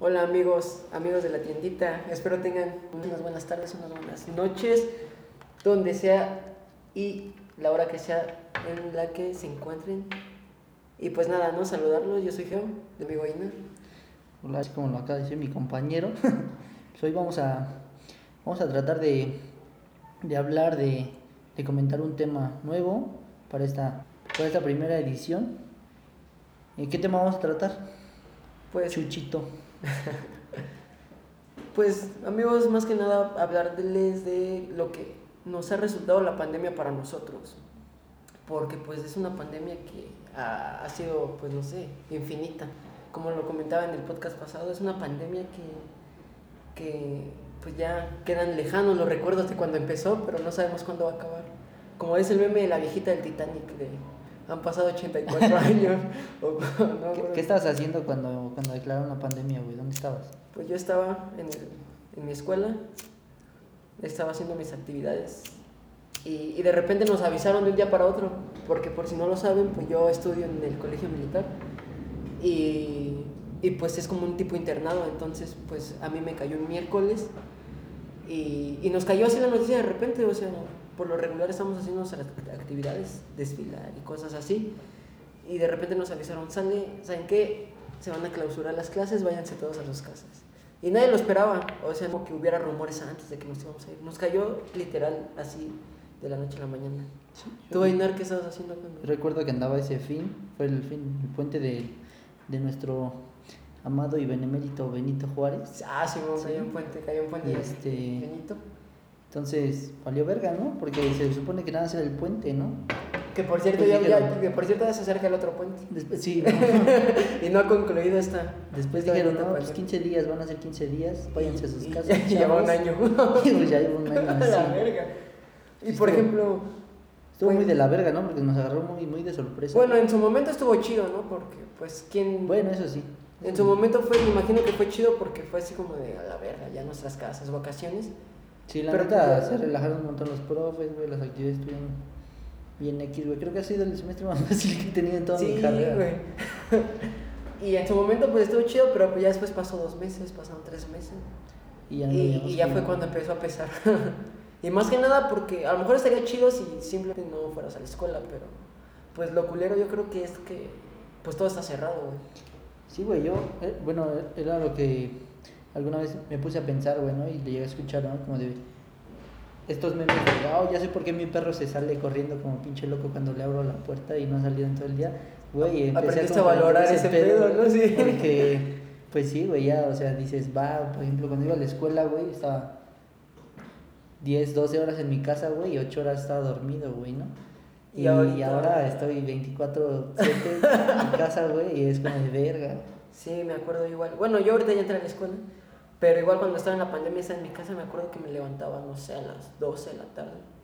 Hola amigos, amigos de la tiendita. Espero tengan unas buenas tardes, unas buenas noches, donde sea y la hora que sea en la que se encuentren. Y pues nada, no saludarlos. Yo soy Geo, de mi Guayna. Hola, es como lo acaba de decir mi compañero. Hoy vamos a, vamos a tratar de, de hablar, de, de comentar un tema nuevo para esta, para esta primera edición. ¿Y ¿Qué tema vamos a tratar? Pues, Chuchito. pues amigos, más que nada hablarles de lo que nos ha resultado la pandemia para nosotros. Porque pues es una pandemia que ha, ha sido, pues no sé, infinita. Como lo comentaba en el podcast pasado, es una pandemia que, que pues ya quedan lejanos los recuerdos de cuando empezó, pero no sabemos cuándo va a acabar. Como es el meme de la viejita del Titanic, de han pasado 84 años. o- no, ¿Qué, qué estabas haciendo cuando, cuando declararon la pandemia, güey? ¿Dónde estabas? Pues yo estaba en, el- en mi escuela, estaba haciendo mis actividades y, y de repente nos avisaron de un día para otro, porque por si no lo saben, pues yo estudio en el colegio militar y, y pues es como un tipo internado, entonces pues a mí me cayó un miércoles y, y nos cayó así la noticia de repente, o sea, por lo regular estamos haciendo nuestras actividades, desfilar y cosas así, y de repente nos avisaron, ¿saben qué? Se van a clausurar las clases, váyanse todos a sus casas. Y nadie lo esperaba, o sea, como que hubiera rumores antes de que nos íbamos a ir. Nos cayó literal así de la noche a la mañana. ¿Tú, Ainar, qué estabas haciendo cuando? Recuerdo que andaba ese fin, fue el fin, el puente de, de nuestro amado y benemérito Benito Juárez. Ah, sí, Sí. cayó un puente, cayó un puente. Y este- Benito. Entonces, valió verga, ¿no? Porque se supone que nada más era el puente, ¿no? Que por cierto, Pues ya, ya- que por cierto ya se acerca el otro puente. Después, sí, y no ha concluido esta. Después dijeron, no, pues pandemia. 15 días, van a ser 15 días, váyanse a sus casas. y ya lleva un año. Y pues ya lleva un año A la así. verga. Y por estuvo- ejemplo, Estuvo muy de la verga, ¿no? Porque nos agarró muy, muy de sorpresa. bueno, en su momento estuvo chido, ¿no? Porque, pues, ¿quién. Bueno, eso sí. En su momento fue, me imagino que fue chido porque fue así como de a la verga, ya nuestras casas, vacaciones. Sí, la Pero- neta se relajaron un montón los profes, güey, las actividades estuvieron bien X, güey. Creo que ha sido el semestre más fácil que he tenido en toda sí, mi carrera. güey. y en su momento pues estuvo chido, pero pues ya después pasó dos meses, pasaron tres meses. Y ya, no Y, veíamos y ya que- fue cuando empezó a pesar. y más que nada porque a lo mejor estaría chido si simplemente no fueras a la escuela, pero pues lo culero yo creo que es que pues todo está cerrado, güey. Sí, güey, yo, eh, bueno, era lo que alguna vez me puse a pensar, güey, ¿no? Y le llegué a escuchar, ¿no? Como de estos memes de, oh, ya sé por qué mi perro se sale corriendo como pinche loco cuando le abro la puerta y no ha salido en todo el día. Güey, empecé Aprendiste a valorar ese pedo, ¿no? Sí. Porque, pues sí, güey, ya, o sea, dices, va, por ejemplo, cuando iba a la escuela, güey, estaba 10, 12 horas en mi casa, güey, y 8 horas estaba dormido, güey, ¿no? Y Y, ahorita- ahora estoy 24-7 en mi casa, güey, y es como de verga. Sí, me acuerdo igual. Bueno, yo ahorita ya entré a la escuela, pero igual cuando estaba en la pandemia estaba en mi casa, me acuerdo que me levantaba, no sé, a las 12 de la tarde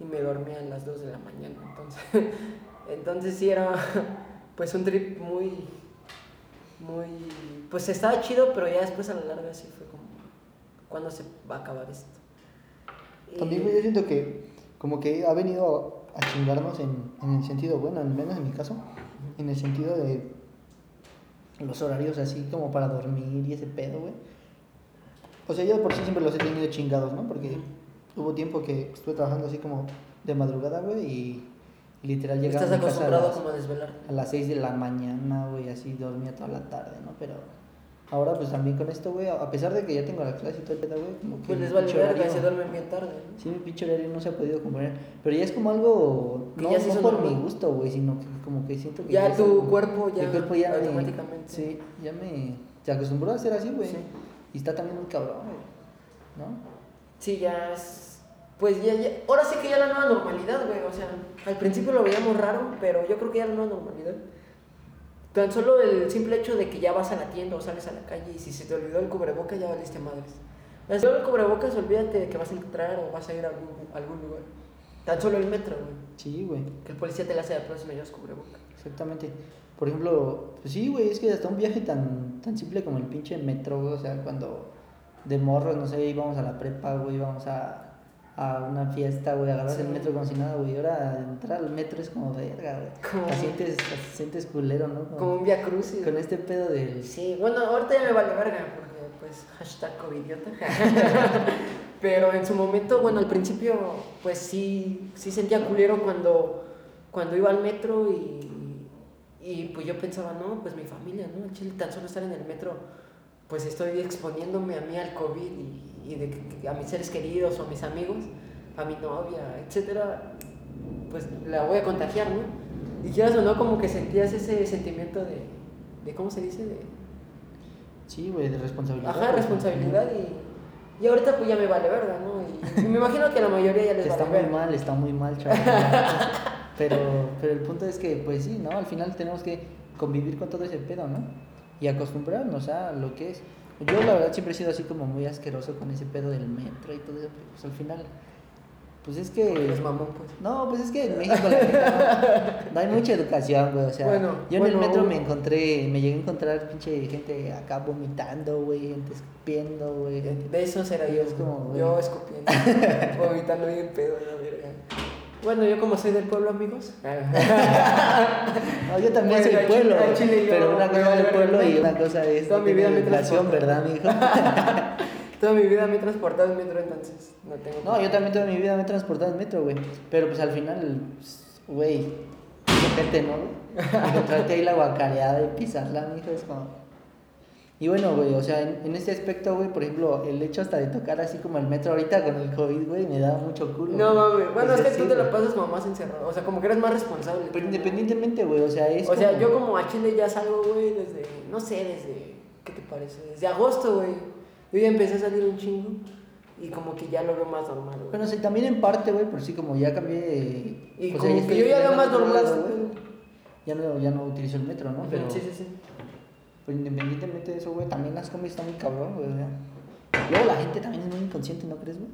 y me dormía a las 2 de la mañana. Entonces, entonces sí era pues un trip muy, muy, pues estaba chido, pero ya después a la larga sí fue como, ¿cuándo se va a acabar esto? También, yo siento que como que ha venido a chingarnos en, en el sentido, bueno, al menos en mi caso, en el sentido de los horarios así como para dormir y ese pedo, güey. O sea, yo por sí siempre los he tenido chingados, ¿no? Porque hubo tiempo que estuve trabajando así como de madrugada, güey, y, literal llegaba Estás a mi casa a las, como a desvelar. a las 6 de la mañana, güey, así dormía toda la tarde, ¿no? Pero ahora pues también con esto, güey, a pesar de que ya tengo la clase y todo el pedo, güey, como que Pues les vale verga, se duermen bien tarde. ¿no? Sí, mi pinche horario no se ha podido componer. Pero ya es como algo. No, ya no por normal. mi gusto, güey, sino que como que siento que. Ya es tu algo- cuerpo ya Mi cuerpo ya. me- automáticamente. sí, ya me. Se acostumbró a ser así, güey. Sí. Y está también muy cabrón, güey. ¿No? Sí, ya es. Pues ya, ya. Ahora sí que ya la nueva normalidad, güey. O sea, al principio lo veíamos raro, pero yo creo que ya la nueva normalidad. Tan solo el simple hecho de que ya vas a la tienda o sales a la calle y si se te olvidó el cubreboca ya valiste madres. Si te olvidó el cubrebocas, olvídate de que vas a entrar o vas a ir a algún, a algún lugar. Tan solo el metro, güey. Sí, güey. Que el policía te la hace de próxima y llevas cubreboca. Exactamente. Por ejemplo, pues sí, güey, es que hasta un viaje tan, tan simple como el pinche metro, güey, o sea, cuando de morros, no sé, íbamos a la prepa, güey, íbamos a, a una fiesta, güey, agarras el Sí. metro como si nada, güey. Ahora entrar al metro es como verga, güey. Como- Te sientes, te sientes culero, ¿no? Como- Como un via crucis. con este pedo del. Sí, bueno, ahorita ya me vale verga, porque pues hashtag covidiota. Pero en su momento, bueno, al principio, pues sí, sí sentía culero cuando, cuando iba al metro y, y pues yo pensaba, no, pues mi familia, ¿no? Chile, tan solo estar en el metro, pues estoy exponiéndome a mí al COVID y, y de, a mis seres queridos o a mis amigos, a mi novia, etcétera, pues la voy a contagiar, ¿no? Y quieras o no, como que sentías ese sentimiento de, de ¿cómo se dice? De, Sí, güey, de responsabilidad. Ajá, responsabilidad y, y ahorita pues ya me vale verga, ¿no? Y, y me imagino que a la mayoría ya les Está vale muy verga. mal, está muy mal, chaval. pero, pero el punto es que, pues sí, ¿no? Al final tenemos que convivir con todo ese pedo, ¿no? Y acostumbrarnos a lo que es. Yo, la verdad, siempre he sido así como muy asqueroso con ese pedo del metro y todo eso. pero, Pues al final, pues es que. Es mamón, pues. No, pues es que en México la no, no hay mucha educación, güey. O sea, Bueno, yo en bueno, el metro me encontré, me llegué a encontrar pinche gente acá vomitando, güey, gente escupiendo, güey. De eso será yo. Es como, güey. yo escupiendo, vomitando bien pedo, la verga. Bueno, yo como soy del pueblo, amigos. No, yo también Bueno, soy pueblo, chile- yo pero una cosa vale es el pueblo y una cosa es Toda mi vida me educación. ¿verdad, mijo? Toda mi vida me he transportado en metro, entonces no tengo. No, yo también toda mi vida me he transportado en metro, güey. Pero pues al final, güey, gente, ¿no? Encontrarte ahí la guacareada y pisarla, mijo, es como... Y bueno, güey, o sea, en, en este aspecto, güey, por ejemplo, el hecho hasta de tocar así como el metro ahorita con el COVID, güey, me da mucho culo. No güey. mames, bueno, es que tú te lo pasas como más encerrado, o sea, como que eres más responsable. Pero independientemente, güey, o sea, es O sea, yo como a Chile ya salgo, güey, desde, no sé, desde, ¿qué te parece? Desde agosto, güey. Yo ya empecé a salir un chingo y como que ya lo veo más normal, güey. Bueno, sí, también en parte, güey, por sí, como ya cambié de... y sea, como que yo ya veo más normal güey. Ya no, ya no utilizo el metro, ¿no? Pero, Sí, sí, sí. pues independientemente de eso, güey, también las combis están muy cabrón, güey. Luego la gente también es muy inconsciente, ¿no crees, güey?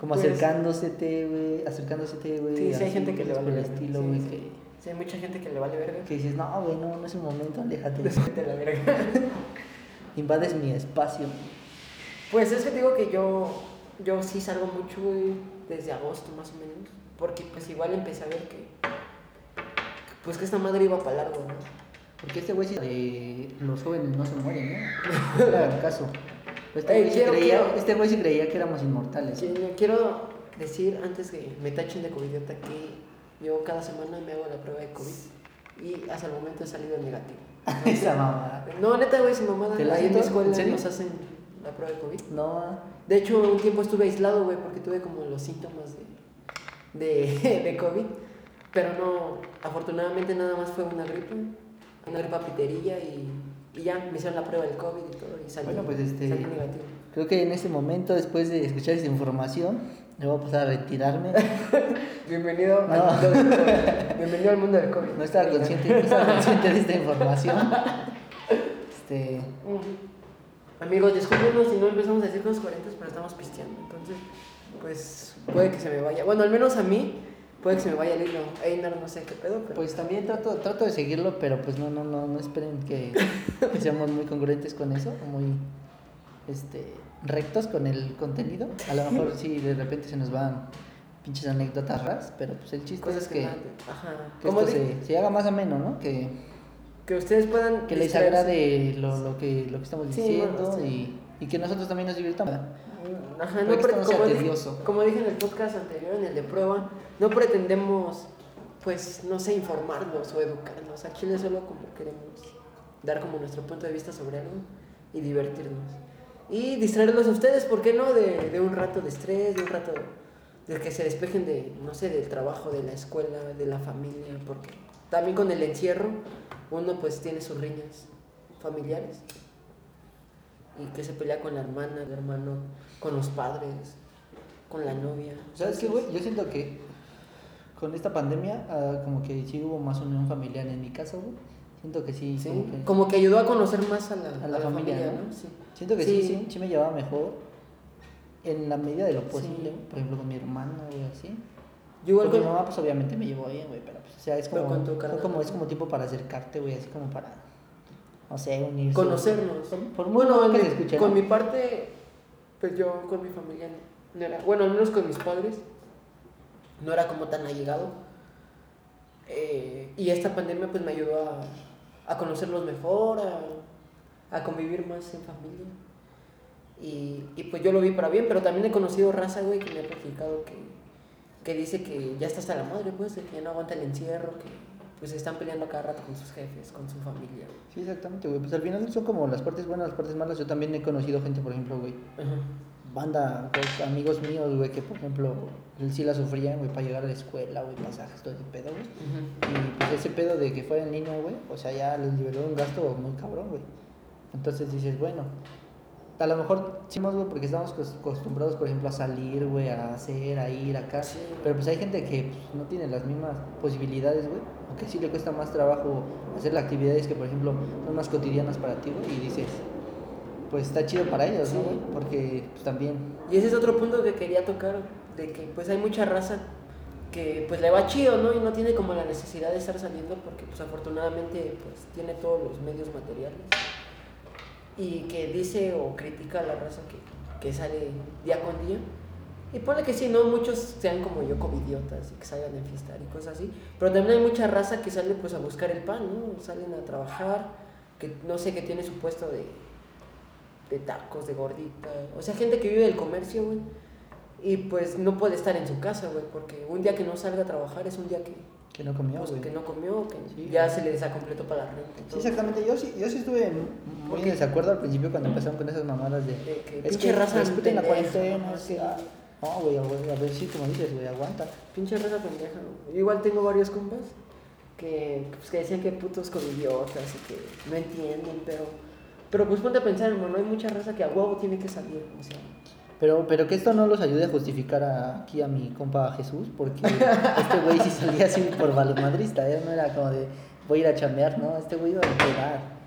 Como Pues- acercándosete, güey, acercándosete, güey. Sí, sí hay gente que le vale verga. estilo, Sí, güey, sí. que, Sí, hay mucha gente que le vale verga. que dices, no, güey, no, no es el momento, aléjate. A la verga. Invades mi espacio. Pues es que te digo que yo, yo sí salgo mucho, desde agosto más o menos. Porque pues igual empecé a ver que, pues que esta madre iba para largo, ¿no? Porque este güey sí de los jóvenes no se mueren, ¿no? Caso. Pero Este Ey, güey sí quiero- creía, quiero- este güey sí creía que éramos inmortales. Yo quiero decir antes que me tachen de covidiota que yo cada semana me hago la prueba de COVID y hasta el momento he salido negativo. Esa mamada. No, neta, güey, sin mamada. ¿Te la Ahí en mi escuela nos hacen la prueba de COVID. No, De hecho, un tiempo estuve aislado, güey, porque tuve como los síntomas de, de, de COVID. Pero no, afortunadamente nada más fue una gripe, una gripa piterilla y, y ya me hicieron la prueba del COVID y todo y salí, Bueno, pues, este- salí negativo. Creo que en este momento, después de escuchar esta información, me voy a pasar a retirarme. Bienvenido, No. al mundo del COVID. Bienvenido al mundo del COVID. No estaba consciente, no estaba consciente de esta información. Este. Amigos, discúlpenos si no empezamos a decir cosas coherentes, pero estamos pisteando. Entonces, pues puede que se me vaya. Bueno, al menos a mí, puede que se me vaya el hilo. Einar, no sé qué pedo, pero. pues también trato, trato de seguirlo, pero pues no, no, no, no esperen que, que seamos muy congruentes con eso, o muy este, rectos con el contenido. A lo mejor sí de repente se nos van pinches anécdotas raras, pero pues el chiste cosas es que. que, que esto se, se haga más ameno, ¿no? Que, que ustedes puedan. que les agrade lo, lo, que, lo que estamos Sí, diciendo bueno, y, y que nosotros también nos divirtamos. Mm, Ajá, no sea como, dije, como dije en el podcast anterior, en el de prueba, no pretendemos, pues, no sé, informarlos o educarlos. A Chile solo como queremos dar como nuestro punto de vista sobre algo y divertirnos. Y distraerlos a ustedes, ¿por qué no? De, de un rato de estrés, de un rato de que se despejen de, no sé, del trabajo, de la escuela, de la familia, porque también con el encierro uno pues tiene sus riñas familiares y que se pelea con la hermana, el hermano, con los padres, con la novia. ¿Sabes qué, güey? Yo siento que con esta pandemia, ah, como que sí hubo más unión familiar en mi caso, güey. Siento que sí, Sí, como que- como que ayudó a conocer más a la, A la familia, ¿no? Sí. siento que sí. Sí. sí, sí me llevaba mejor en la medida de lo posible, por ejemplo, con mi hermana, güey, así. Yo igual con mi mamá, pues obviamente me llevó bien, güey, pero pues, o sea, es como, con tu fue carnal. como, es como tiempo para acercarte, güey, así como para, no sé, unirse. conocernos. Por, por bueno, que se escuche, con ¿no? mi parte, pues yo con mi familia no era, bueno, al menos con mis padres, no era como tan allegado. Eh, y esta pandemia pues me ayudó a, a conocerlos mejor, a, a convivir más en familia. Y, y, pues yo lo vi para bien, pero también he conocido raza, güey, que me ha platicado que, que dice que ya está hasta la madre, pues, de que ya no aguanta el encierro, que pues están peleando cada rato con sus jefes, con su familia. Sí, exactamente, güey. Pues al final son como las partes buenas, las partes malas. Yo también he conocido gente, por ejemplo, güey. Banda, pues, amigos míos, güey, que por ejemplo, él sí la sufrían, güey, para llegar a la escuela, güey, pasajes, todo ese pedo, güey. Y pues ese pedo de que fuera en línea, güey, o sea, ya les liberó un gasto muy cabrón, güey. Entonces dices, bueno, a lo mejor sí, güey, porque estamos acostumbrados, por ejemplo, a salir, güey, a hacer, a ir acá. Pero pues hay gente que pues, no tiene las mismas posibilidades, güey. Aunque sí le cuesta más trabajo hacer las actividades que, por ejemplo, son más cotidianas para ti, güey. Y dices, pues está chido para ellos, ¿no, güey? Porque pues también... Y ese es otro punto que quería tocar, de que pues hay mucha raza que pues le va chido, ¿no? Y no tiene como la necesidad de estar saliendo porque pues afortunadamente pues tiene todos los medios materiales y que dice o critica a la raza que, que sale día con día. Y pone que sí, no muchos sean como yo, covidiotas y que salgan a fiestar y cosas así. Pero también hay mucha raza que sale pues a buscar el pan, ¿no? Salen a trabajar, que no sé, que tiene su puesto de, de tacos, de gordita. O sea, gente que vive del comercio, güey. Y pues no puede estar en su casa, güey, porque un día que no salga a trabajar es un día que, que no comió, pues, que no comió, que ya se le desacompletó para la renta. Sí, exactamente. Yo sí, yo sí estuve muy en desacuerdo al principio cuando empezaron con esas mamadas de. de que pinche raza respeten la cuarentena. Sí. Ah, no, güey, a ver si como dices, güey, aguanta. Pinche raza pendeja, güey. Igual tengo varios compas que, pues, que decían que putos con idiotas y que no entienden, pero. Pero pues ponte a pensar, hermano, hay mucha raza que a huevo tiene que salir, o sea. Pero, pero que esto no los ayude a justificar aquí a mi compa Jesús, porque este güey sí salía así por valomadrista, ¿eh? no era como de voy a ir a chambear, ¿no? Este güey iba a pegar.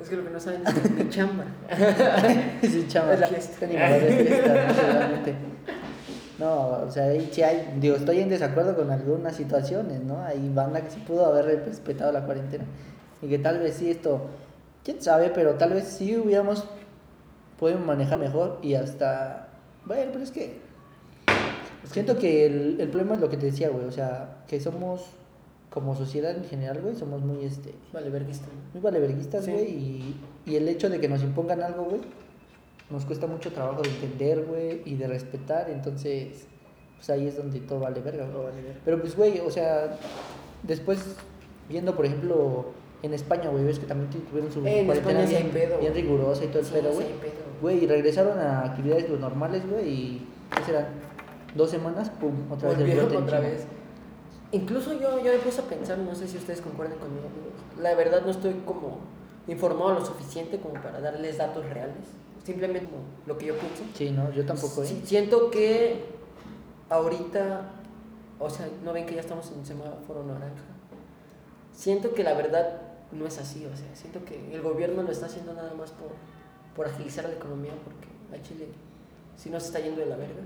Es que lo que no saben es que mi chamba. sí, chamba. Es la fiesta. No, o sea, ahí sí hay, digo, estoy en desacuerdo con algunas situaciones, ¿no? Hay banda que sí pudo haber respetado la cuarentena. Y que tal vez sí esto, quién sabe, pero tal vez sí hubiéramos podido manejar mejor y hasta, bueno, pero es que siento que el, el problema es lo que te decía, güey, o sea, que somos como sociedad en general, güey, somos muy, este... Valeverguistas. Muy valeverguistas, güey, y, y el hecho de que nos impongan algo, güey, nos cuesta mucho trabajo de entender, güey, y de respetar, entonces, pues ahí es donde todo vale verga, güey. Vale verga. Pero pues, güey, o sea, después, viendo, por ejemplo, en España, güey, ves que también tuvieron su Eh, en cuarentena sí bien, pedo, bien rigurosa y todo el Sí, pedo, sí güey. Güey, y regresaron a actividades pues, normales, güey, y ¿qué serán? Dos semanas, pum, otra vez el brote otra vez. Incluso yo, yo me puse a pensar, no sé si ustedes concuerdan conmigo, amigos. La verdad no estoy como informado lo suficiente como para darles datos reales. Simplemente como lo que yo pienso. Sí, no, yo tampoco, ¿eh? Siento que ahorita, o sea, no ven que ya estamos en semáforo naranja. Siento que la verdad no es así, o sea, siento que el gobierno lo está haciendo nada más por, por agilizar la economía, porque a Chile sí nos está yendo de la verga.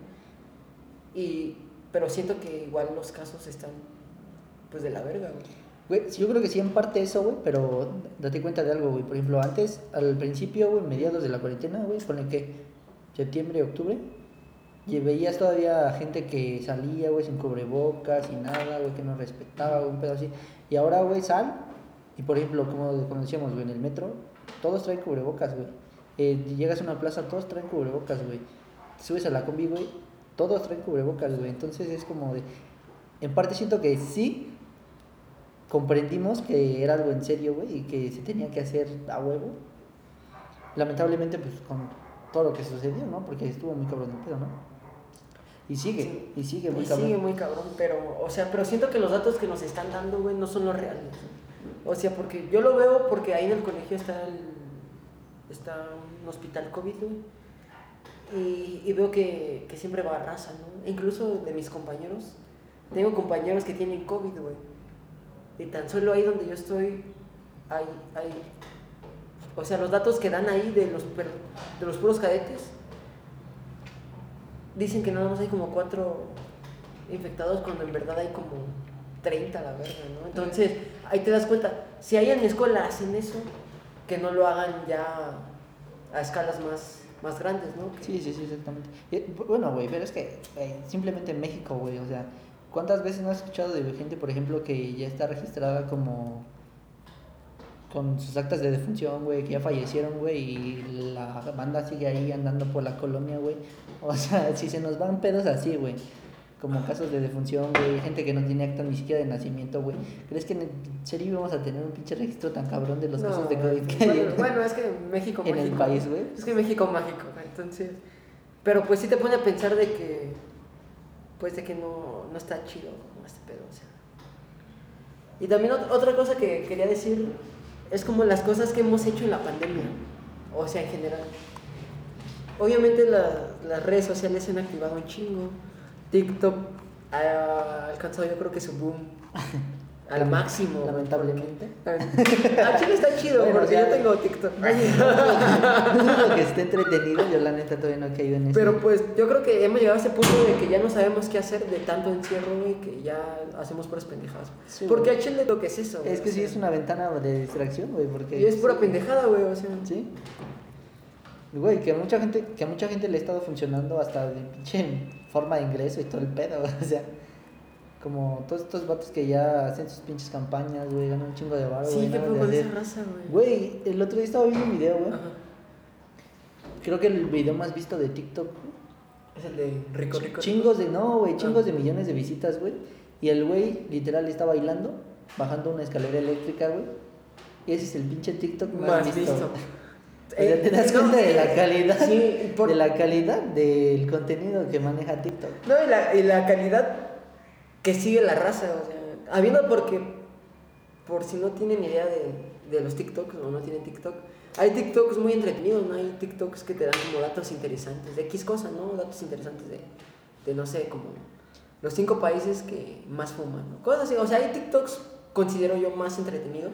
Y, pero siento que igual los casos están pues de la verga, güey. Yo creo que sí en parte eso, güey, pero date cuenta de algo, güey. Por ejemplo, antes, al principio, güey, mediados de la cuarentena, güey, pone que septiembre, octubre, y veías todavía gente que salía, güey, sin cubrebocas, sin nada, güey, que no respetaba, güey, un pedo así. Y ahora, güey, sal, y por ejemplo, como, como decíamos, güey, en el metro, todos traen cubrebocas, güey. Eh, llegas a una plaza, todos traen cubrebocas, güey. Subes a la combi, güey, todos traen cubrebocas, güey. Entonces es como de. En parte siento que sí comprendimos que era algo en serio, güey, y que se tenía que hacer a huevo. Lamentablemente, pues con todo lo que sucedió, ¿no? Porque estuvo muy cabrón el pedo, ¿no? Y sigue, Sí. y sigue muy Y cabrón. sigue muy cabrón, pero, o sea, pero siento que los datos que nos están dando, güey, no son los reales. O sea, porque yo lo veo porque ahí en el colegio está el, está un hospital COVID. Y, y veo que, que siempre va a raza, ¿no? E incluso de mis compañeros, tengo compañeros que tienen COVID, güey. Y tan solo ahí donde yo estoy, hay, hay, o sea, los datos que dan ahí de los, de los puros cadetes, dicen que nada más hay como cuatro infectados cuando en verdad hay como 30 a la verga, ¿no? Entonces, ahí te das cuenta, si ahí en mi escuela hacen eso, que no lo hagan ya a escalas más más grandes, ¿no? Sí, sí, sí, exactamente. Bueno, güey, pero es que simplemente en México, güey, o sea, ¿cuántas veces no has escuchado de gente, por ejemplo, que ya está registrada como con sus actas de defunción, güey, que ya fallecieron, güey, y la banda sigue ahí andando por la colonia, güey? O sea, si se nos van pedos así, güey, como casos de defunción, güey, gente que no tiene acta ni siquiera de nacimiento, güey. ¿Crees que en serio íbamos a tener un pinche registro tan cabrón de los No, casos de COVID que hay bueno, en- bueno, es que México en el mágico. país, güey? Es que México mágico, entonces. Pero pues sí te pone a pensar de que. Pues de que no, no está chido como este pedo, o sea. Y también ot- otra cosa que quería decir es como las cosas que hemos hecho en la pandemia, o sea, en general. Obviamente la- las redes sociales se han activado un chingo. TikTok ha alcanzado yo creo que su boom al máximo. Lamentablemente. Ah, Chile está chido Bueno, porque sea, yo tengo TikTok. No dudo que esté entretenido, yo la neta todavía no he caído en eso. Pero pues yo creo que hemos llegado a ese punto de que ya no sabemos qué hacer de tanto encierro, güey, que ya hacemos puras pendejadas. Sí, porque a Chile lo que es eso. güey, Es que sí es una ventana de distracción, güey, porque... Y es pura pendejada, güey, o sea. Sí. Güey, que a mucha gente, que a mucha gente le ha estado funcionando hasta de pinche forma de ingreso y todo el pedo, o sea, como todos estos vatos que ya hacen sus pinches campañas, güey, ganan un chingo de barro, Sí, güey, qué nada pedo de esa raza, güey. Güey, el otro día estaba viendo un video, güey. Creo que el video más visto de TikTok, Es el de Rico Rico. Rico. chingos de, no, güey, chingos Ah. de millones de visitas, güey. Y el güey literal está bailando, bajando una escalera eléctrica, güey. Y ese es el pinche TikTok más, Más visto. visto. O sea, te das cuenta de la calidad, Sí, por- de la calidad del contenido que maneja TikTok. No, y la, y la calidad que sigue la raza, o sea, habiendo porque, por si no tienen idea de, de los TikToks o no tienen TikTok, hay TikToks muy entretenidos, ¿no? Hay TikToks que te dan como datos interesantes, de X cosas, ¿no? Datos interesantes de, de no sé, como los cinco países que más fuman, ¿no? Cosas así, o sea, hay TikToks, considero yo, más entretenidos.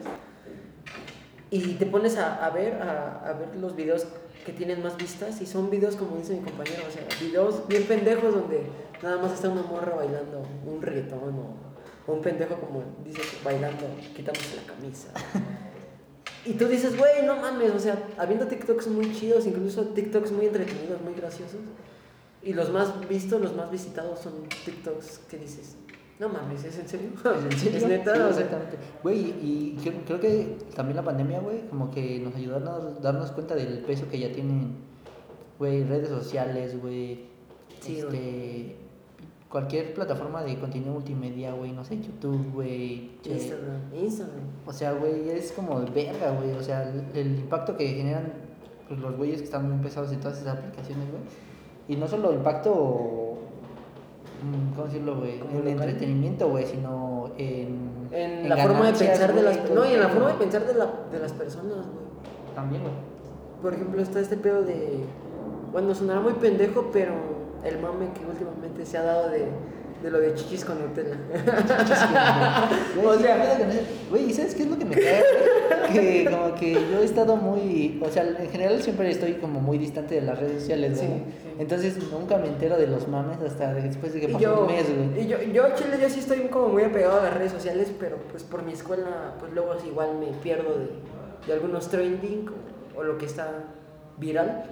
Y te pones a, a ver, a, a ver los videos que tienen más vistas y son videos como dice mi compañero, o sea, videos bien pendejos donde nada más está una morra bailando un reggaetón o, un pendejo como dice bailando, quitándose la camisa. Y tú dices, güey, no mames, o sea, habiendo TikToks muy chidos, incluso TikToks muy entretenidos, muy graciosos. Y los más vistos, los más visitados son TikToks que dices, no mames, ¿es en serio? ¿Es en serio? ¿Es neta? Sí, exactamente. Güey, y creo, creo que también la pandemia, güey, como que nos ayudó a darnos, cuenta del peso que ya tienen, güey, redes sociales, güey. Sí, este, cualquier plataforma de contenido multimedia, güey, no sé, YouTube, güey. Instagram, Instagram. O sea, güey, es como verga, güey. O sea, el, el impacto que generan pues, los güeyes que están muy pesados en todas esas aplicaciones, güey. Y no solo impacto, mm, ¿cómo decirlo, güey? En local. entretenimiento, güey, sino en... En, la forma de pensar de las no y en la forma de pensar de, la, de las personas, güey. También, güey. Por ejemplo, está este pedo de bueno, sonará muy pendejo, pero el mame que últimamente se ha dado de, de lo de chichis con Nutella. Güey, O sí, sea- ¿qué pedo con eso? Güey, ¿y ¿sabes qué es lo que me cae? güey? Que como que yo he estado muy, o sea, en general siempre estoy como muy distante de las redes sociales, güey. Sí, sí. Entonces nunca me entero de los mames hasta después de que pasó yo, un mes, güey. y yo, yo, Chile, yo sí estoy como muy apegado a las redes sociales, pero pues por mi escuela, pues luego igual me pierdo de, de algunos trending o, o lo que está viral.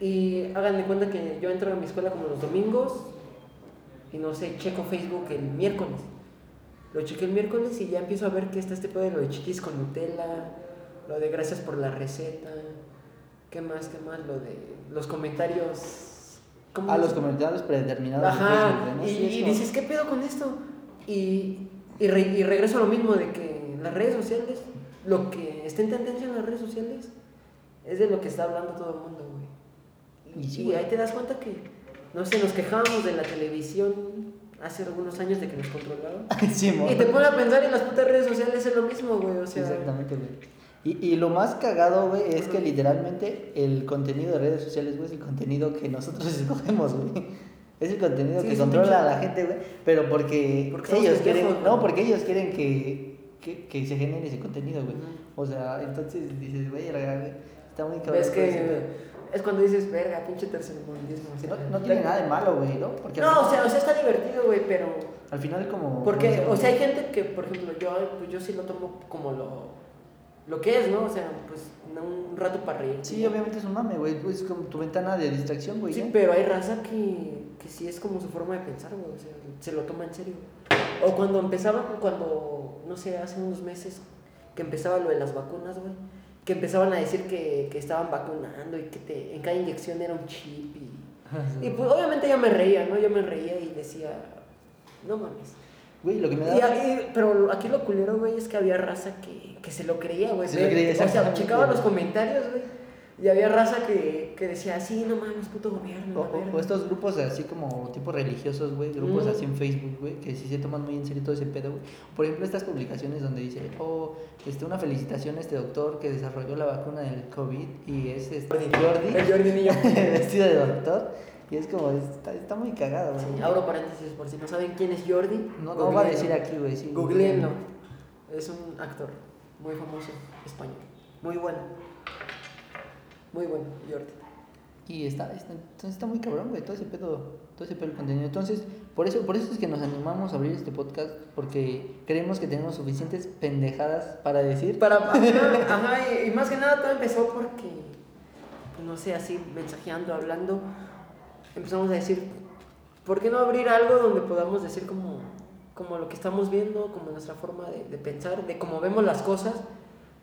Y hagan de cuenta que yo entro a mi escuela como los domingos y no sé, checo Facebook el miércoles. Lo chequé el miércoles y ya empiezo a ver que está este pedo de lo de chichis con Nutella, lo de gracias por la receta, ¿qué más, qué más? Lo de los comentarios... ¿cómo A se- los comentarios predeterminados. de Ajá, Facebook, ¿no? y, dices, ¿qué pedo con esto? Y, y, re- y regreso a lo mismo de que las redes sociales, lo que está en tendencia en las redes sociales, es de lo que está hablando todo el mundo, güey. Y sí, ahí te das cuenta que, no sé, nos quejábamos de la televisión hace algunos años de que nos controlaban. Sí, y te pones a pensar en las putas redes sociales es lo mismo, güey, o sea... Exactamente, güey. Y, y lo más cagado, güey, es que literalmente el contenido de redes sociales, güey, es el contenido que nosotros escogemos, güey. Es el contenido Sí, que controla a la gente, güey. Pero porque, ellos quieren, no, porque ellos quieren que, que, que se genere ese contenido, güey. O sea, entonces dices, güey, está muy cabrón. Que. Es cuando dices, verga, pinche tercermundismo. No, no tiene nada de malo, güey, ¿no? Porque No, o sea, o sea, está divertido, güey, pero... al final como... Porque, o sea, hay gente que, por ejemplo, yo, pues yo sí lo tomo como lo, lo que es, ¿no? O sea, pues un rato para reír. Sí, obviamente es un mame, güey. Es como tu ventana de distracción, güey. Sí, ¿eh? pero hay raza que, que sí es como su forma de pensar, güey. O sea, se lo toma en serio. O cuando empezaba, cuando, no sé, hace unos meses, que empezaba lo de las vacunas, güey. Que empezaban a decir que, que estaban vacunando y que te, en cada inyección era un chip. Y, y pues obviamente yo me reía, ¿no? Yo me reía y decía, no mames. Güey, lo que me Y da. aquí- pero aquí lo culero, güey, es que había raza que, que se lo creía, güey. Se lo creía, O sea, checaba los comentarios, güey. Y había raza que, que decía, sí, no mames, puto gobierno. O, la o- verga". o estos grupos así como tipo religiosos, güey, grupos Mm. así en Facebook, güey, que sí se toman muy en serio todo ese pedo, güey. Por ejemplo, estas publicaciones donde dice, oh, este, una felicitación a este doctor que desarrolló la vacuna del COVID y es este, Jordi, El Jordi Niño. vestido de doctor, y es como, está, está muy cagado, güey. Sí, abro paréntesis por si no saben quién es Jordi. No, no va a decir aquí, güey, sí. Googleenlo. Es un actor muy famoso español. Muy bueno. Muy bueno, Jordi. Y está, está, entonces está muy cabrón, güey, todo ese pedo, todo ese pedo contenido. Entonces, por eso, por eso es que nos animamos a abrir este podcast, porque creemos que tenemos suficientes pendejadas para decir. Para, ajá, y, y más que nada todo empezó porque, no sé, así mensajeando, hablando, empezamos a decir, ¿por qué no abrir algo donde podamos decir como, como lo que estamos viendo, como nuestra forma de, de pensar, de cómo vemos las cosas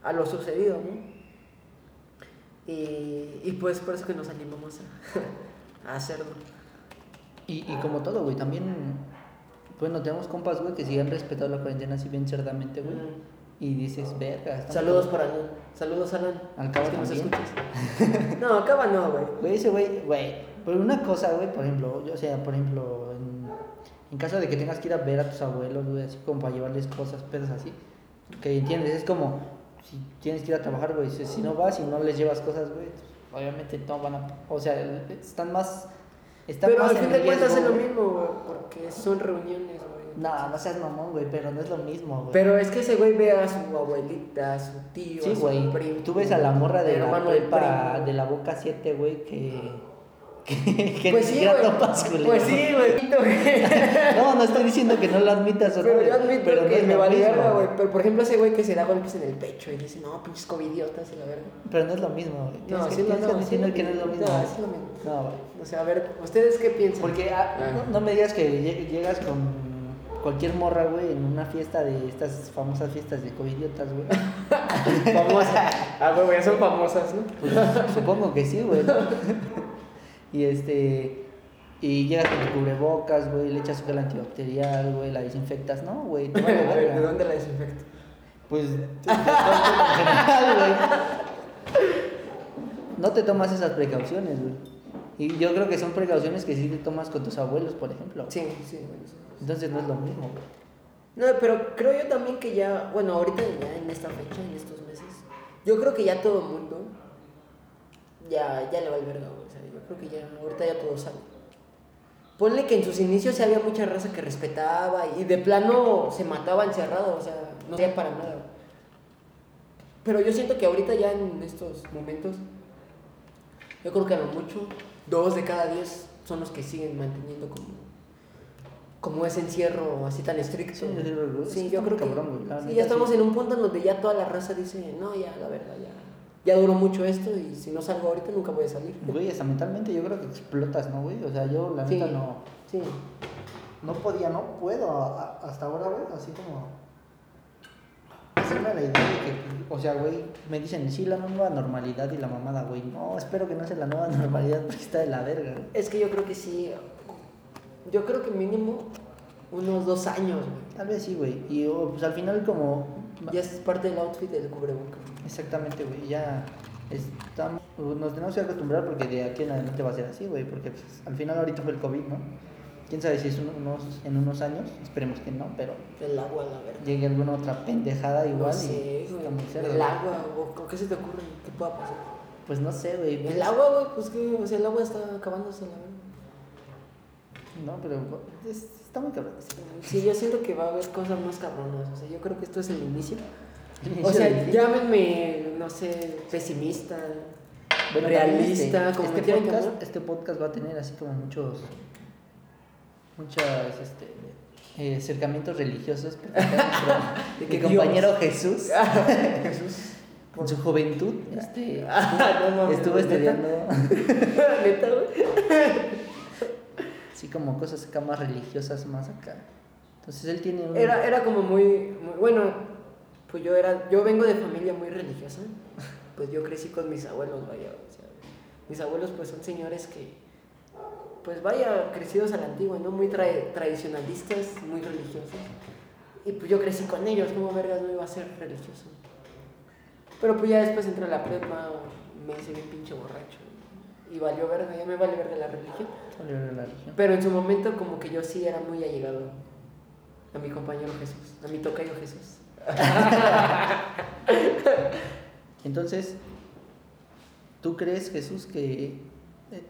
a lo sucedido, ¿no? Y, y pues por eso que nos animamos a, a hacerlo. Y, y como todo, güey, también, bueno, tenemos compas, güey, que sí han respetado la cuarentena así bien cerdamente, güey. Mm. Y dices, verga. Saludos para Alan. Saludos, Alan. Al cabo Es que nos escuchas. No, acaba no, güey. Güey, ese güey, güey, pero una cosa, güey, por ejemplo, yo, o sea, por ejemplo, en, en caso de que tengas que ir a ver a tus abuelos, güey, así como para llevarles cosas, pedos así, que entiendes, es como, si tienes que ir a trabajar, güey, si, si no vas y no les llevas cosas, güey, pues, obviamente no van a, o sea, están más, están Pero más al fin de cuentas es lo mismo, güey, porque son reuniones, güey. No, no seas mamón, güey, pero no es lo mismo, güey. Pero es que ese güey ve a su abuelita, a su tío, Sí, a su güey. primo. Tú ves a la morra de la prepa de la boca 7, güey, que. Que, que Pues ni sí, güey. topas. Pues sí, güey. No, no estoy diciendo que no lo admitas o no, Pero yo admito pero no que me vale verga, güey. Pero por ejemplo, ese güey que se da golpes en el pecho y dice, no, pinches covidiotas y la verga. Pero no es lo mismo, güey. No, sí, no, no, admitir sí, que no es lo mismo. No, es lo mismo. No, güey. O sea, a ver, ¿ustedes qué piensan? Porque ah, Ah. no, no me digas que lle- llegas con cualquier morra, güey, en una fiesta de estas famosas fiestas de covidiotas, güey. Famosas. Ah, güey, ya son famosas, ¿no? Pues, supongo que sí, güey. ¿No? y este. Y llegas con tu cubrebocas, güey, le echas su gel antibacterial, güey, la desinfectas, ¿no, güey? ¿De dónde la desinfecto? Pues, de- de- de- en general, güey. No te tomas esas precauciones, güey. Y yo creo que son precauciones que sí te tomas con tus abuelos, por ejemplo. Sí, sí, güey. sí. Entonces no es lo mismo, güey. No, pero creo yo también que ya, bueno, ahorita ya en esta fecha, en estos meses, yo creo que ya todo el mundo ya, ya le va el verga, güey. O sea, yo creo que ya, ahorita ya todo sabe. Ponle que en sus inicios sí había mucha raza que respetaba y de plano se mataba encerrado, o sea, no servía para nada. güey. Pero yo siento que ahorita ya en estos momentos, yo creo que a lo mucho, dos de cada diez son los que siguen manteniendo como, como ese encierro así tan estricto. Sí, yo creo que cabrón, sí, ya estamos en un punto en donde ya toda la raza dice, no, ya, la verdad, ya, ya duró mucho esto y si no salgo ahorita nunca voy a salir. Güey, hasta mentalmente yo creo que explotas, ¿no, güey? O sea, yo la Sí. neta no, Sí. no podía, no puedo a- hasta ahora, güey, así como hacerme la idea de que, o sea, güey, me dicen, sí, la nueva normalidad y la mamada, güey, no, espero que no sea la nueva normalidad porque está de la verga, güey. Es que yo creo que sí, yo creo que mínimo unos dos años, güey. Tal vez sí, güey, y oh, pues al final como... Ya es parte del outfit del cubrebocas. Exactamente, güey, ya estamos, nos tenemos que acostumbrar porque de aquí en adelante va a ser así, güey, porque pues, al final ahorita fue el COVID, ¿no? Quién sabe si es un- unos, en unos años, esperemos que no, pero El agua, la verdad. llegue alguna otra pendejada igual no sé, y güey. está muy cerdo. El agua, o, o qué se te ocurre que pueda pasar. Pues no sé, güey. El agua, güey, pues que, o sea, el agua está acabándose, la verdad. No, pero es- está muy cabrón. Sí, yo siento que va a haber cosas más cabronas. O sea, yo creo que esto es el inicio. O sea, llámenme, no sé, pesimista, Bueno, realista, también como este, quieran podcast, este podcast va a tener así como muchos muchas este eh, acercamientos religiosos De mi que compañero Jesús Jesús. En su juventud, este, Ah, no estuvo estudiando. Neta, así como cosas acá más religiosas, más acá. Entonces él tiene un... Era, era como muy, muy- bueno, pues yo era, yo vengo de familia muy religiosa, pues yo crecí con mis abuelos, vaya, o sea, mis abuelos pues son señores que, pues vaya, crecidos a la antigua, ¿no? Muy tra- tradicionalistas, muy religiosos, y pues yo crecí con ellos, como vergas no iba a ser religioso. Pero pues ya después entré a la prepa, me hice bien pinche borracho, y valió verga, ya me vale verga la religión. Salió de la religión. Pero en su momento como que yo sí era muy allegado a mi compañero Jesús, a mi tocayo Jesús. Entonces, ¿tú crees, Jesús, que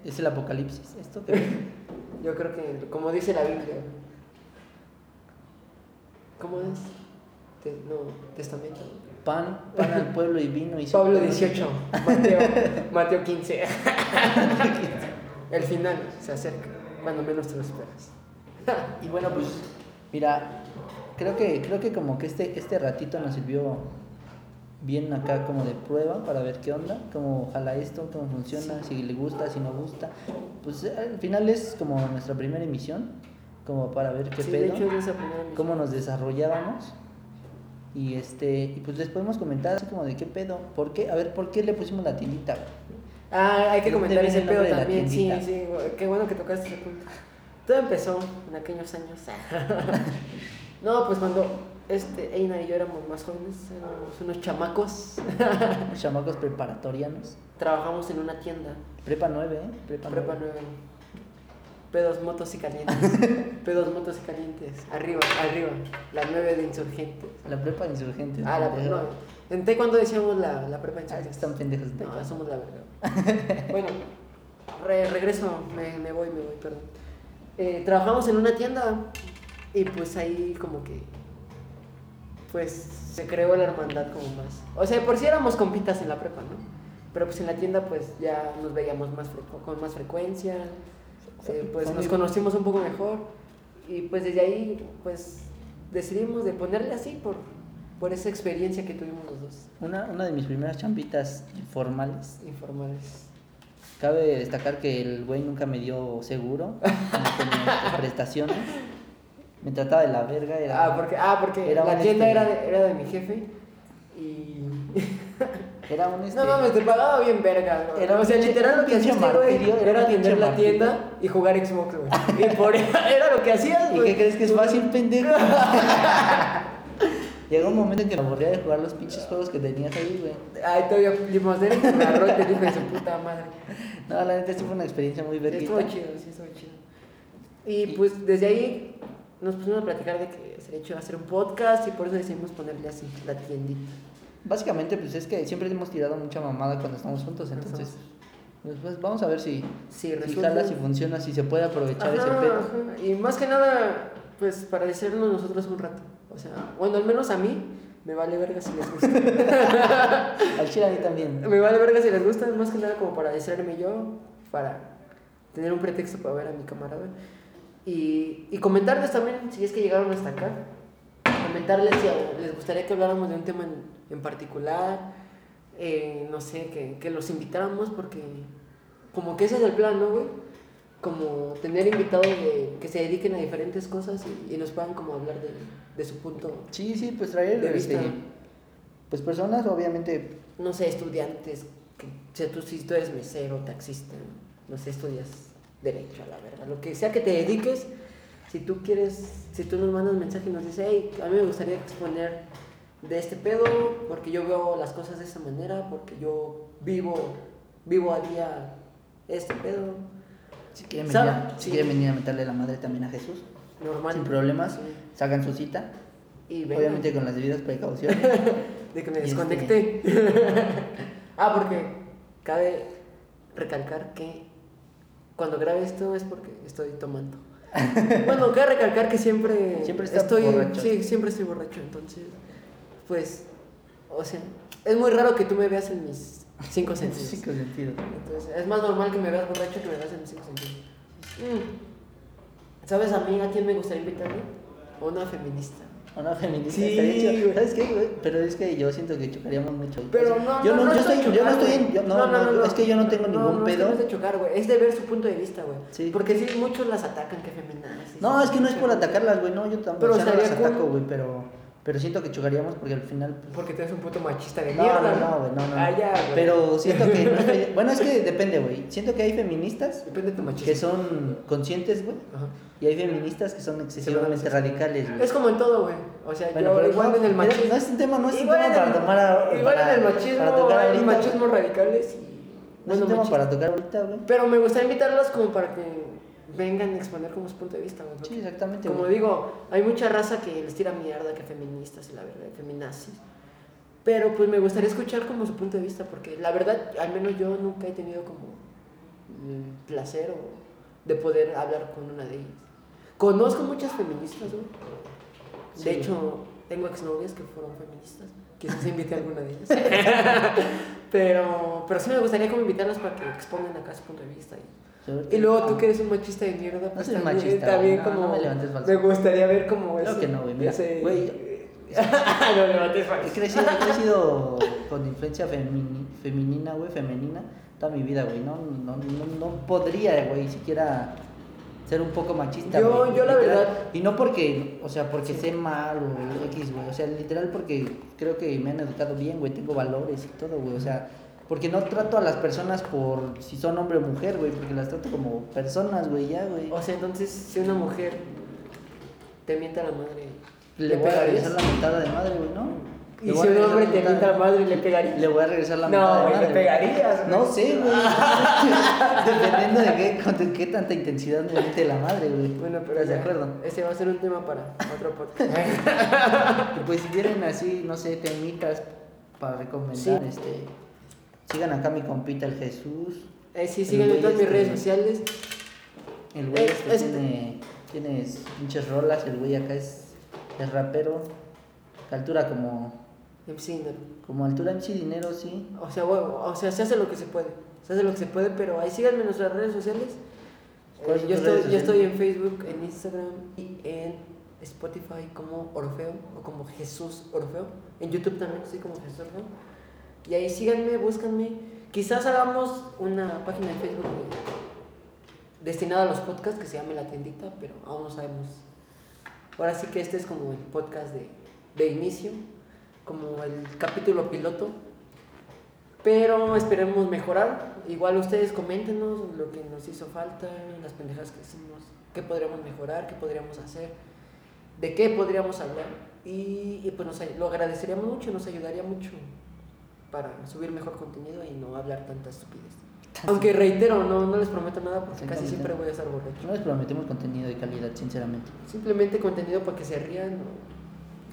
es el apocalipsis? ¿Esto que Yo creo que, como dice la Biblia, ¿cómo es? Te- no, testamento. pan, pan al pueblo y vino y Pablo 18, Mateo, Mateo 15. El final se acerca, cuando menos te lo esperas. Y bueno, pues mira, creo que creo que como que este este ratito nos sirvió bien acá como de prueba para ver qué onda, cómo ojalá esto, cómo funciona, si le gusta, si no gusta. Pues al final es como nuestra primera emisión, como para ver qué Sí, pedo, hecho, cómo nos desarrollábamos. Y este, y pues les podemos comentar así como de qué pedo, por qué, a ver, ¿por qué le pusimos la tiendita? Ah, hay que ¿De dónde comentar ese pedo también, sí, sí, qué bueno que tocaste ese punto. Todo empezó en aquellos años. no, pues cuando este, Einar y yo éramos más jóvenes, éramos unos chamacos, chamacos preparatorianos. trabajamos en una tienda, Prepa 9, ¿eh? Prepa, prepa 9. 9. Pedos, motos y calientes. Pedos, motos y calientes. Arriba, arriba. La 9 de insurgentes. La prepa de insurgentes. Ah, la pendejo. no, En taekwondo decíamos la, la prepa Ah, insurgentes. están pendejos. No, somos la verga. bueno, re- regreso, me, me voy, me voy, perdón. Eh, trabajamos en una tienda y pues ahí como que pues se creó la hermandad como más. O sea, por si éramos compitas en la prepa, ¿no? Pero pues en la tienda pues ya nos veíamos más con más frecuencia, eh, pues nos conocimos un poco mejor y pues desde ahí pues decidimos de ponerle así por, por esa experiencia que tuvimos los dos, Una, una de mis primeras champitas formales. informales. Cabe destacar que el güey nunca me dio seguro, prestaciones. Me trataba de la verga. Era, Ah, porque, ah, porque era la tienda este- era, de, era de mi jefe y... era un este, No mames, te pagaba bien verga, güey. Era o sea, literal lo que hacías, güey, era atender la martirio. tienda y jugar Xbox, güey. Y por era lo que hacías, ¿Y güey. qué crees que es fácil, pendejo? Llegó un momento en que me aburría de jugar los pinches juegos que tenías ahí, güey. Ay, todavía limosnero y me agarró y te su puta madre. No, la neta sí fue una experiencia muy verguita. Estuvo chido, sí, estuvo chido. Y pues desde ahí nos pusimos a platicar de que sería chido hacer un podcast y por eso decidimos ponerle así, la tiendita. Básicamente, pues es que siempre hemos tirado mucha mamada cuando estamos juntos, entonces. Pues, pues, vamos a ver si, Sí, si resulta- jala, si funciona, si se puede aprovechar ese Ajá, pedo. ajá. Y más que nada, pues para decirnos nosotros un rato. O sea, bueno, al menos a mí me vale verga si les gusta. Al chile a mí también. me vale verga si les gusta, más que nada como para distraerme yo, para tener un pretexto para ver a mi camarada. Y, y comentarles también, si es que llegaron hasta acá, comentarles si les gustaría que habláramos de un tema en, en particular, eh, no sé, que, que los invitáramos, porque como que ese es el plan, ¿no, güey? Como tener invitados de, que se dediquen a diferentes cosas y, y nos puedan como hablar de, de su punto, Sí, sí, pues traer De este, vista. pues personas, obviamente, no sé, estudiantes, que, o sea, tú, si tú eres mesero, taxista, no sé, estudias derecho a la verdad, lo que sea que te dediques, si tú quieres, si tú nos mandas mensaje y nos dices, hey, a mí me gustaría exponer de este pedo, porque yo veo las cosas de esa manera, porque yo vivo, vivo a día este pedo, si quieren, venir, a- si Sí. quieren venir a meterle la madre también a Jesús, normal. sin problemas, Sí. sacan su cita, Y obviamente con las debidas precauciones. de que me este- desconecté. ah, porque cabe recalcar que cuando grabe esto es porque estoy tomando. bueno, cabe recalcar que siempre, estoy, borracho. sí, siempre estoy borracho, entonces, pues, o sea, es muy raro que tú me veas en mis cinco sentidos. Cinco sentidos. Entonces, es más normal que me veas borracho que me veas en mis cinco sentidos. Mm. ¿Sabes a mí a quién me gustaría invitar? A una feminista. Una feminista. Sí. ¿Sabes qué, güey? Pero es que yo siento que chocaríamos mucho. Pero O sea, no, yo no, no, yo estoy, yo no chocar, estoy en. yo- no, no, es que yo no tengo ningún no, pedo. no es de chocar, güey. Es de ver su punto de vista, güey. Sí. Porque sí, muchos las atacan, que feminazis. No, es que no es por atacarlas, güey. No, yo tampoco. Pero o sea, no las cool. ataco, güey. Pero, pero siento que chocaríamos porque al final. pues, Porque tú eres un puto machista de No, mierda. no, no, güey, no, no. Ah, ya, güey. Pero siento que no estoy- Bueno, es que depende, güey. Siento que hay feministas Depende de tu machismo. que son conscientes, güey. Ajá. Y hay feministas que son excesivamente radicales, güey. Es como en todo, güey. O sea, Bueno, yo pero igual no, en el machismo. no es un tema, no es un tema para tomar a- Igual para- en el machismo para tocar ahorita, machismos radicales y. No es un tema machismo. para tocar ahorita, güey. Pero me gustaría invitarlas como para que vengan a exponer como su punto de vista, Sí, exactamente, Como digo, hay mucha raza que les tira mierda, que feministas y la verdad, feminazis. Pero pues me gustaría escuchar como su punto de vista, porque la verdad, al menos yo nunca he tenido como el placer o de poder hablar con una de ellas. Conozco muchas feministas, güey. De hecho, tengo exnovias que fueron feministas. Quizás invite a alguna de ellas. pero, pero sí me gustaría como invitarlas para que expongan acá su punto de vista. Y, y luego tú que eres un machista de mierda, pues soy también, machista, también güey. No, como no me levantes falso. me gustaría ver como Claro ese- que no, güey. Mira, ese- güey. no levantes He crecido, he crecido con influencia femini- femenina, güey, femenina, toda mi vida, güey. No, no, no, no podría, güey, siquiera ser un poco machista. Yo- yo la verdad- Y no porque, o sea, porque sé mal o X, güey. O sea, literal porque creo que me han educado bien, güey. Tengo valores y todo, güey. O sea, porque no trato a las personas por si son hombre o mujer, güey. Porque las trato como personas, güey, ya, güey. O sea, entonces, si una mujer te miente a la madre, Le voy a regresar la mentada de madre, güey, ¿no? Y si un hombre te mentada- miente a la madre, ¿le pegarías? Le voy a regresar la No, mentada de güey, madre. le pegarías, güey. No sé, güey. Dependiendo de qué, con qué tanta intensidad me mete la madre, güey. Bueno, pero ¿Estás de acuerdo? Ese va a ser un tema para otro podcast. Pues si quieren así, no sé, temitas para recomendar, Sí. este. Sigan acá mi compita el Jesús. eh, sí, síganme en todas mis este- redes sociales. El güey Eh, este es- tiene, tiene pinches rolas, el güey acá es, es rapero. Altura como, MC, ¿no? como altura MC dinero, sí. O sea, bueno, o sea, se hace lo que se puede. Se hace lo que se puede, pero ahí síganme en nuestras redes sociales. ¿Cuáles Eh, yo, estoy, redes yo estoy en? Facebook, en Instagram y en Spotify como Orfeo o como Jesús Orfeo. En YouTube también estoy como Jesús Orfeo. Y ahí síganme, búscanme. Quizás hagamos una página de Facebook de- destinada a los podcasts que se llame La Tiendita, pero aún no sabemos. Ahora sí que este es como el podcast de, de inicio, como el capítulo piloto. Pero esperemos mejorar. Igual ustedes coméntenos lo que nos hizo falta, las pendejas que hicimos, qué podríamos mejorar, qué podríamos hacer, de qué podríamos hablar. Y, y pues nos, lo agradeceríamos mucho, nos ayudaría mucho para subir mejor contenido y no hablar tanta estupidez. Aunque reitero, no, no les prometo nada porque casi siempre voy a estar borracho. No les prometemos contenido de calidad, sinceramente. Simplemente contenido para que se rían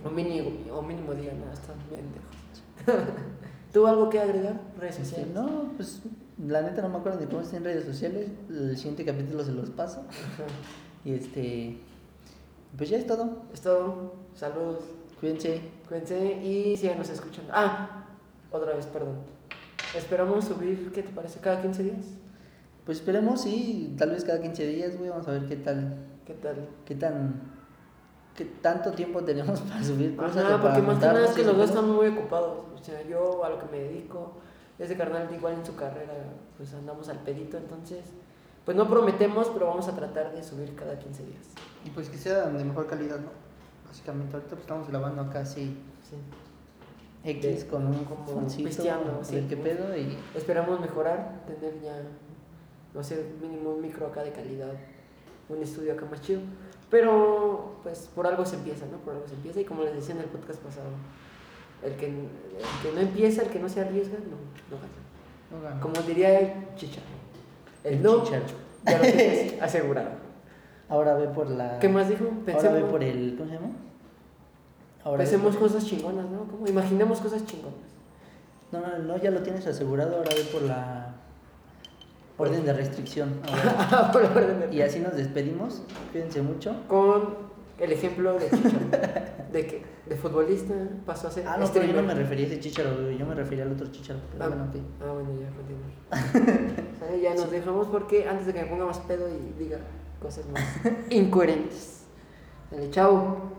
o, o mínimo, o mínimo digan, nada, están pendejos. ¿Tú algo que agregar? Redes Este, sociales. no, pues la neta no me acuerdo de cómo está en redes sociales. El siguiente capítulo se los paso. Ajá. Y este. Pues ya es todo. Es todo. Saludos. Cuídense. Cuídense y síganos escuchando. Ah, otra vez, perdón. Esperamos subir, ¿qué te parece? ¿Cada 15 días? Pues esperemos, sí, tal vez cada 15 días, güey. Vamos a ver qué tal. ¿Qué tal? Qué tan. Qué tanto tiempo tenemos para subir cosas. Ajá, porque más que nada es que los dos estamos muy ocupados. O sea, yo a lo que me dedico, ese carnal igual en su carrera, pues andamos al pedito, entonces, pues no prometemos, pero vamos a tratar de subir cada 15 días. Y pues que sea de mejor calidad, ¿no? Básicamente, ahorita pues estamos grabando acá así. Sí. X De- con un foncito, sí. qué pedo y Esperamos mejorar, tener ya, no sé, mínimo un micro acá de calidad, un estudio acá más chido. Pero, pues, por algo se empieza, ¿no? Por algo se empieza. Y como les decía en el podcast pasado, el que, el que no empieza, el que no se arriesga, no, no gana. no gano. Como diría el Chicha. El, El no, Chicharo. ya lo tienes asegurado. Ahora ve por la. ¿Qué más dijo? Ahora ve Pensemos, por el. ¿Cómo se llama? Ahora pensemos por- cosas chingonas, ¿no? Como imaginemos cosas chingonas. No, no, no, ya lo tienes asegurado. Ahora ve por la. Orden de restricción. ahora. Por orden de- y así nos despedimos. Cuídense mucho. Con el ejemplo de Chicha. ¿De qué? De futbolista pasó a ser Ah, no, pero yo no me refería a ese chicharo, Yo me refería al otro chicharo. Pero Ah, bueno, ah, bueno, ya continuamos. Sale, ya nos dejamos porque antes de que me ponga más pedo y diga cosas más incoherentes. Dale, chao.